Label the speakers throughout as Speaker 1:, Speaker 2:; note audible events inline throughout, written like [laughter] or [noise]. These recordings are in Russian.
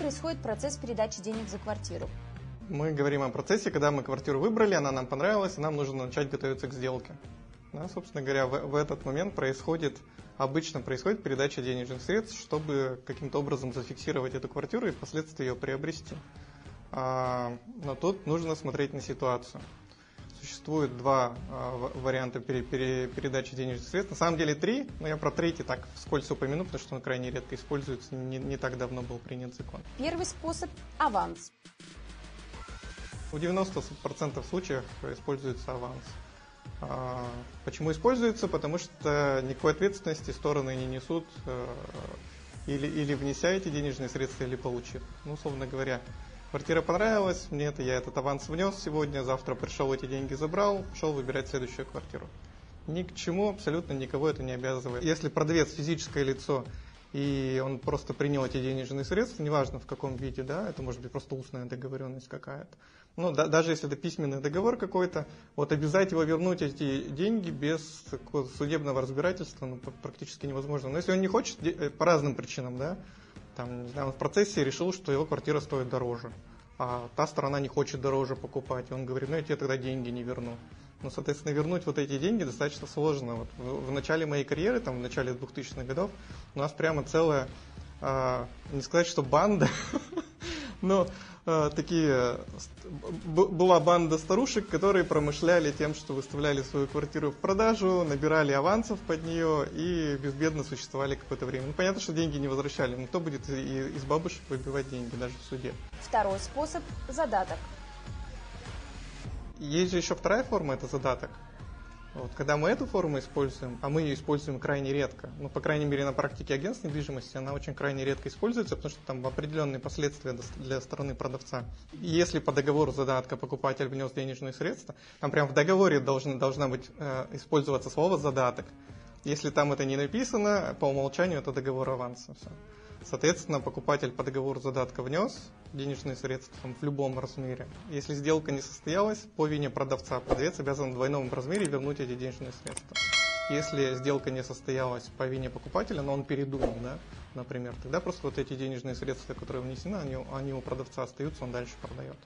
Speaker 1: происходит процесс передачи денег за квартиру?
Speaker 2: Мы говорим о процессе, когда мы квартиру выбрали, она нам понравилась, и нам нужно начать готовиться к сделке. Да, собственно говоря, в, в этот момент происходит, обычно происходит передача денежных средств, чтобы каким-то образом зафиксировать эту квартиру и впоследствии ее приобрести. А, но тут нужно смотреть на ситуацию. Существует два а, варианта пере, пере, передачи денежных средств. На самом деле три, но я про третий так вскользь упомяну, потому что он крайне редко используется, не, не так давно был принят закон.
Speaker 1: Первый способ – аванс.
Speaker 2: В 90% случаев используется аванс. А, почему используется? Потому что никакой ответственности стороны не несут э, или, или внеся эти денежные средства, или получив. Ну, условно говоря, квартира понравилась, мне это, я этот аванс внес сегодня, завтра пришел, эти деньги забрал, пошел выбирать следующую квартиру. Ни к чему абсолютно никого это не обязывает. Если продавец физическое лицо и он просто принял эти денежные средства, неважно в каком виде, да, это может быть просто устная договоренность какая-то. Ну, да, даже если это письменный договор какой-то, вот обязать его вернуть эти деньги без судебного разбирательства ну, практически невозможно. Но если он не хочет, э, по разным причинам, да, там, не знаю, он в процессе решил, что его квартира стоит дороже, а та сторона не хочет дороже покупать, и он говорит, ну я тебе тогда деньги не верну. Ну, соответственно, вернуть вот эти деньги достаточно сложно. Вот в, в начале моей карьеры, там, в начале 2000-х годов, у нас прямо целая, э, не сказать, что банда, [laughs] но э, такие, была банда старушек, которые промышляли тем, что выставляли свою квартиру в продажу, набирали авансов под нее и безбедно существовали какое-то время. Ну, понятно, что деньги не возвращали, но кто будет из бабушек выбивать деньги, даже в суде?
Speaker 1: Второй способ – задаток.
Speaker 2: Есть же еще вторая форма, это задаток. Вот, когда мы эту форму используем, а мы ее используем крайне редко, ну, по крайней мере, на практике агентств недвижимости, она очень крайне редко используется, потому что там определенные последствия для стороны продавца. Если по договору задатка покупатель внес денежные средства, там прям в договоре должен, должна быть э, использоваться слово «задаток». Если там это не написано, по умолчанию это договор аванса. Все. Соответственно, покупатель по договору задатка внес денежные средства в любом размере. Если сделка не состоялась, по вине продавца продавец обязан в двойном размере вернуть эти денежные средства. Если сделка не состоялась по вине покупателя, но он передумал, да, например, тогда просто вот эти денежные средства, которые внесены, они, они у продавца остаются, он дальше продает.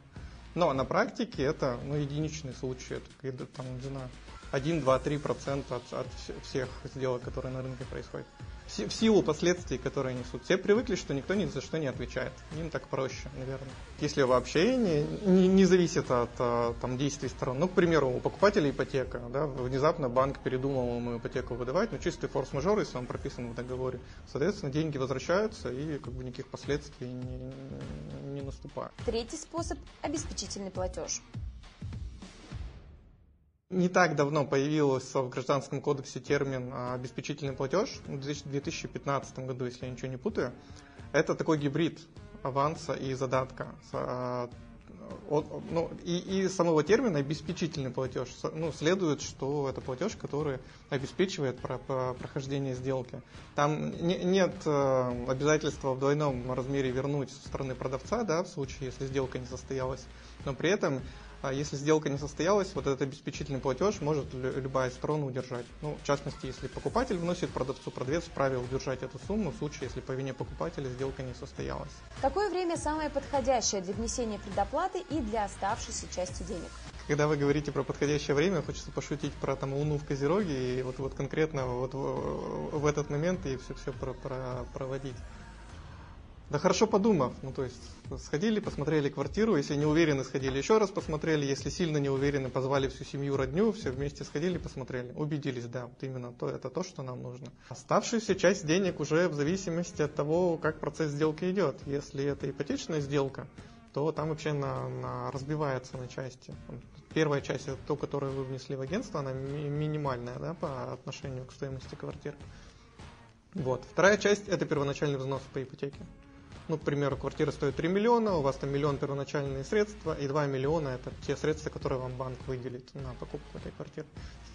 Speaker 2: Но на практике это ну, единичный случай, это там, не знаю, 1, 2, 3 процента от, от всех сделок, которые на рынке происходят в силу последствий, которые несут. Все привыкли, что никто ни за что не отвечает. Им так проще, наверное. Если вообще не, не, не зависит от а, там, действий сторон. Ну, к примеру, у покупателя ипотека. Да, внезапно банк передумал ему ипотеку выдавать, но чистый форс-мажор, если он прописан в договоре. Соответственно, деньги возвращаются и как бы никаких последствий не, не наступает.
Speaker 1: Третий способ – обеспечительный платеж.
Speaker 2: Не так давно появился в Гражданском кодексе термин а, «обеспечительный платеж» в 2015 году, если я ничего не путаю. Это такой гибрид аванса и задатка. А, ну, и, и самого термина обеспечительный платеж ну, следует, что это платеж, который обеспечивает про, про прохождение сделки. Там не, нет э, обязательства в двойном размере вернуть со стороны продавца, да, в случае, если сделка не состоялась, но при этом если сделка не состоялась, вот этот обеспечительный платеж может любая сторона удержать. Ну, в частности, если покупатель вносит продавцу, продавец вправе удержать эту сумму в случае, если по вине покупателя сделка не состоялась.
Speaker 1: Какое время самое подходящее для внесения предоплаты и для оставшейся части денег?
Speaker 2: Когда вы говорите про подходящее время, хочется пошутить про там луну в Козероге и вот, вот конкретно вот в, в этот момент и все, все про, про, проводить. Да хорошо подумав, ну то есть сходили, посмотрели квартиру, если не уверены, сходили еще раз посмотрели, если сильно не уверены, позвали всю семью, родню, все вместе сходили, посмотрели, убедились, да, вот именно то, это то, что нам нужно. Оставшуюся часть денег уже в зависимости от того, как процесс сделки идет. Если это ипотечная сделка, то там вообще на, на, разбивается на части. Первая часть, это то, которую вы внесли в агентство, она ми- минимальная да, по отношению к стоимости квартиры. Вот. Вторая часть – это первоначальный взнос по ипотеке ну, к примеру, квартира стоит 3 миллиона, у вас там миллион первоначальные средства, и 2 миллиона это те средства, которые вам банк выделит на покупку этой квартиры.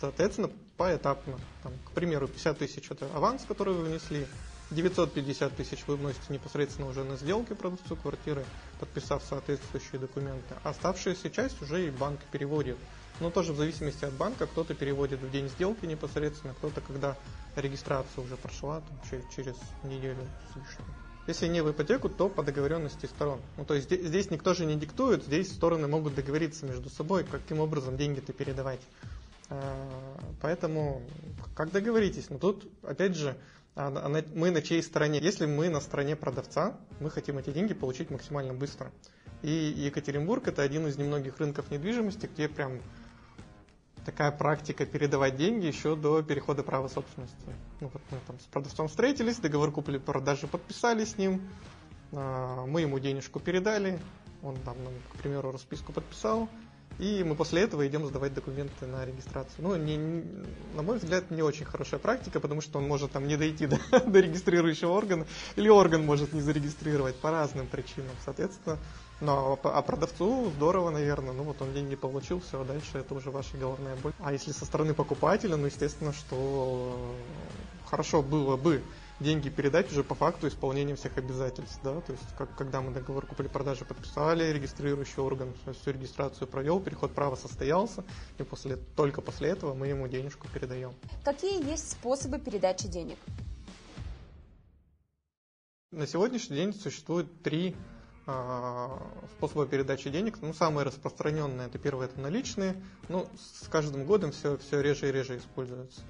Speaker 2: Соответственно, поэтапно. Там, к примеру, 50 тысяч это аванс, который вы внесли, 950 тысяч вы вносите непосредственно уже на сделки продавцу квартиры, подписав соответствующие документы. Оставшаяся часть уже и банк переводит. Но тоже в зависимости от банка, кто-то переводит в день сделки непосредственно, кто-то, когда регистрация уже прошла, там, через неделю с лишним. Если не в ипотеку, то по договоренности сторон. Ну, то есть здесь, никто же не диктует, здесь стороны могут договориться между собой, каким образом деньги-то передавать. А, поэтому, как договоритесь. Но тут, опять же, а, мы на чьей стороне? Если мы на стороне продавца, мы хотим эти деньги получить максимально быстро. И Екатеринбург это один из немногих рынков недвижимости, где прям такая практика передавать деньги еще до перехода права собственности. Ну, вот мы там с продавцом встретились, договор купли-продажи подписали с ним, а, мы ему денежку передали, он там, к примеру, расписку подписал, и мы после этого идем сдавать документы на регистрацию. Ну, не, на мой взгляд, не очень хорошая практика, потому что он может там не дойти до, [laughs] до регистрирующего органа, или орган может не зарегистрировать по разным причинам. Соответственно, но а продавцу здорово, наверное, ну вот он деньги получил, все, дальше это уже ваша головная боль. А если со стороны покупателя, ну естественно, что хорошо было бы деньги передать уже по факту исполнения всех обязательств, да, то есть как, когда мы договор купли-продажи подписали, регистрирующий орган всю регистрацию провел, переход права состоялся, и после, только после этого мы ему денежку передаем.
Speaker 1: Какие есть способы передачи денег?
Speaker 2: На сегодняшний день существует три а, способа передачи денег. Ну, самые распространенные, это первое, это наличные. Ну, с каждым годом все, все реже и реже используются,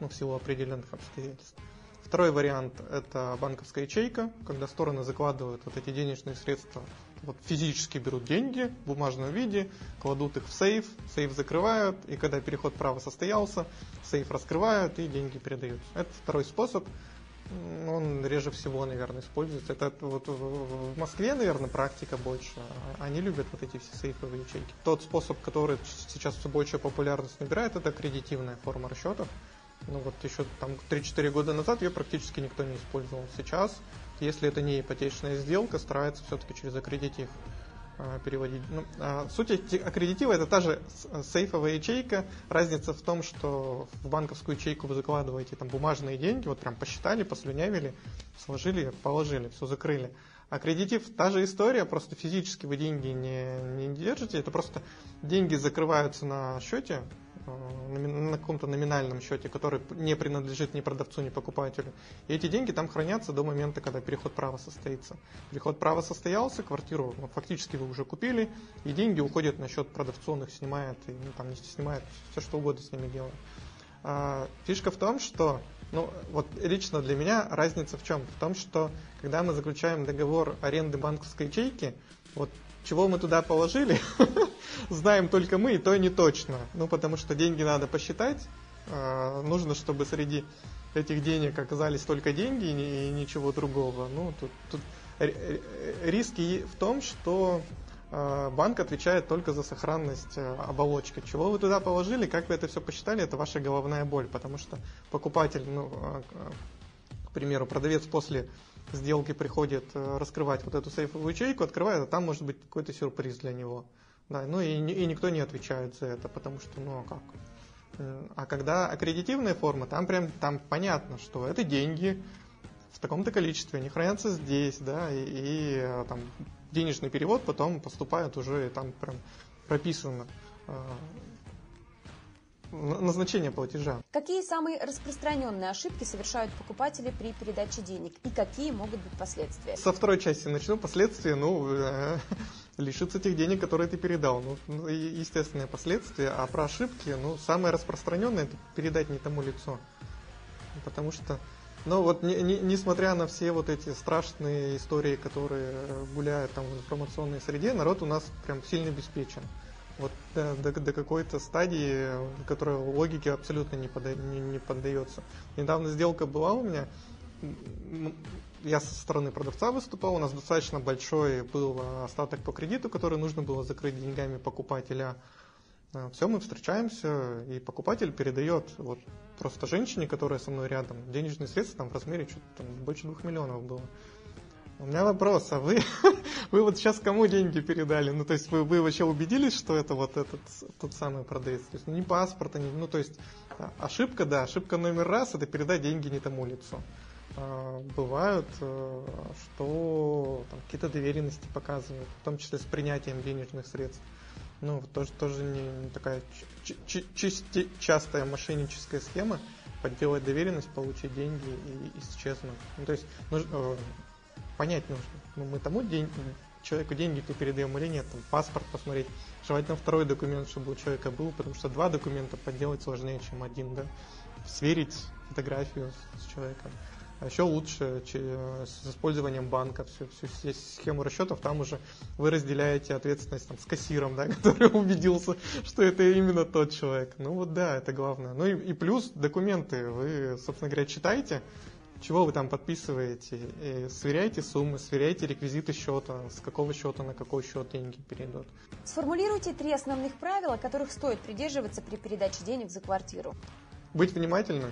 Speaker 2: ну, в силу определенных обстоятельств. Второй вариант – это банковская ячейка, когда стороны закладывают вот эти денежные средства, вот физически берут деньги в бумажном виде, кладут их в сейф, сейф закрывают, и когда переход права состоялся, сейф раскрывают и деньги передаются. Это второй способ – он реже всего, наверное, используется. Это вот в Москве, наверное, практика больше. Они любят вот эти все сейфовые ячейки. Тот способ, который сейчас все больше популярность набирает, это аккредитивная форма расчетов. Ну вот еще там 3-4 года назад ее практически никто не использовал. Сейчас, если это не ипотечная сделка, старается все-таки через аккредитив переводить. Ну, а, суть аккредитива это та же сейфовая ячейка. Разница в том, что в банковскую ячейку вы закладываете там бумажные деньги, вот прям посчитали, послюнявили, сложили, положили, все закрыли. Аккредитив та же история, просто физически вы деньги не, не держите, это просто деньги закрываются на счете, Э, на каком-то номинальном счете, который не принадлежит ни продавцу, ни покупателю. И эти деньги там хранятся до момента, когда переход права состоится. Переход права состоялся, квартиру ну, фактически вы уже купили, и деньги уходят на счет продавцу, он их снимает, и ну, там не снимает, все что угодно с ними делает. А, фишка в том, что ну, вот лично для меня разница в чем? В том, что когда мы заключаем договор аренды банковской ячейки, вот чего мы туда положили, [laughs] знаем только мы, и то не точно. Ну, потому что деньги надо посчитать. А, нужно, чтобы среди этих денег оказались только деньги и ничего другого. Ну, тут, тут риски в том, что а, банк отвечает только за сохранность а, оболочки. Чего вы туда положили, как вы это все посчитали, это ваша головная боль, потому что покупатель, ну, к примеру, продавец после сделки приходит э, раскрывать вот эту сейфовую ячейку, открывает, а там может быть какой-то сюрприз для него. Да, ну и, и никто не отвечает за это, потому что, ну а как? Э, а когда аккредитивная форма, там прям там понятно, что это деньги в таком-то количестве, они хранятся здесь, да, и, и э, там денежный перевод потом поступает уже, там прям прописано назначение платежа.
Speaker 1: Какие самые распространенные ошибки совершают покупатели при передаче денег и какие могут быть последствия?
Speaker 2: Со второй части начну. Последствия, ну, [laughs] э, лишиться тех денег, которые ты передал. Ну, ну естественные последствия. А про ошибки, ну, самое распространенное это передать не тому лицу. Потому что ну вот не, не, несмотря на все вот эти страшные истории, которые гуляют там в информационной среде, народ у нас прям сильно обеспечен вот до, до, до какой-то стадии, которая логике абсолютно не, пода, не, не поддается. Недавно сделка была у меня, я со стороны продавца выступал, у нас достаточно большой был остаток по кредиту, который нужно было закрыть деньгами покупателя. А, Все, мы встречаемся, и покупатель передает вот просто женщине, которая со мной рядом, денежные средства там в размере что-то там больше двух миллионов было. У меня вопрос, а вы, [laughs] вы вот сейчас кому деньги передали? Ну, то есть вы, вы вообще убедились, что это вот этот тот самый продавец? То есть ни паспорта, ни, ну, то есть а, ошибка, да, ошибка номер раз, это передать деньги не тому лицу. А, бывают, э, что там, какие-то доверенности показывают, в том числе с принятием денежных средств. Ну, тоже, тоже не такая чисти, частая мошенническая схема, подделать доверенность, получить деньги и исчезнуть. Ну, то есть, нужно, э, понять нужно. Ну, мы тому день, человеку деньги то передаем или нет, там, паспорт посмотреть, желательно второй документ, чтобы у человека был, потому что два документа подделать сложнее, чем один, да, сверить фотографию с человеком. А еще лучше с использованием банка всю, всю схему расчетов, там уже вы разделяете ответственность там, с кассиром, да, [laughs] который убедился, что это именно тот человек. Ну вот да, это главное. Ну и, и плюс документы вы, собственно говоря, читаете, чего вы там подписываете, и сверяйте суммы, сверяйте реквизиты счета, с какого счета на какой счет деньги перейдут.
Speaker 1: Сформулируйте три основных правила, которых стоит придерживаться при передаче денег за квартиру.
Speaker 2: Быть внимательным,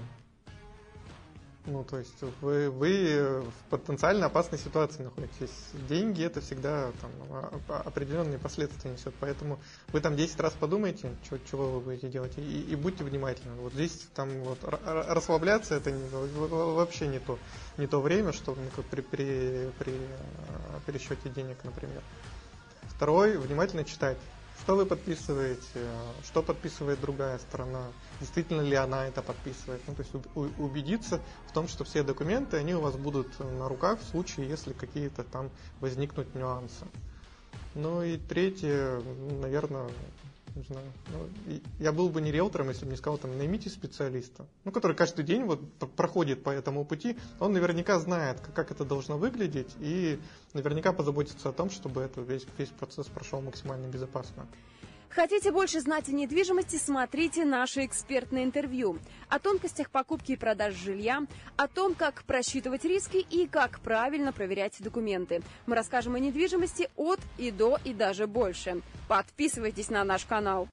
Speaker 2: ну, то есть вы, вы в потенциально опасной ситуации находитесь. Деньги это всегда там, определенные последствия несет. Поэтому вы там 10 раз подумайте, чего, чего вы будете делать, и, и будьте внимательны. Вот здесь там вот расслабляться это не, вообще не то, не то время, что ну, при, при, при пересчете денег, например. Второй, внимательно читать что вы подписываете, что подписывает другая сторона, действительно ли она это подписывает. Ну, то есть убедиться в том, что все документы, они у вас будут на руках в случае, если какие-то там возникнут нюансы. Ну и третье, наверное, не знаю. Ну, я был бы не риэлтором, если бы не сказал, там, наймите специалиста, ну, который каждый день вот проходит по этому пути, он наверняка знает, как это должно выглядеть, и наверняка позаботится о том, чтобы это, весь, весь процесс прошел максимально безопасно.
Speaker 1: Хотите больше знать о недвижимости, смотрите наше экспертное интервью о тонкостях покупки и продажи жилья, о том, как просчитывать риски и как правильно проверять документы. Мы расскажем о недвижимости от и до и даже больше. Подписывайтесь на наш канал.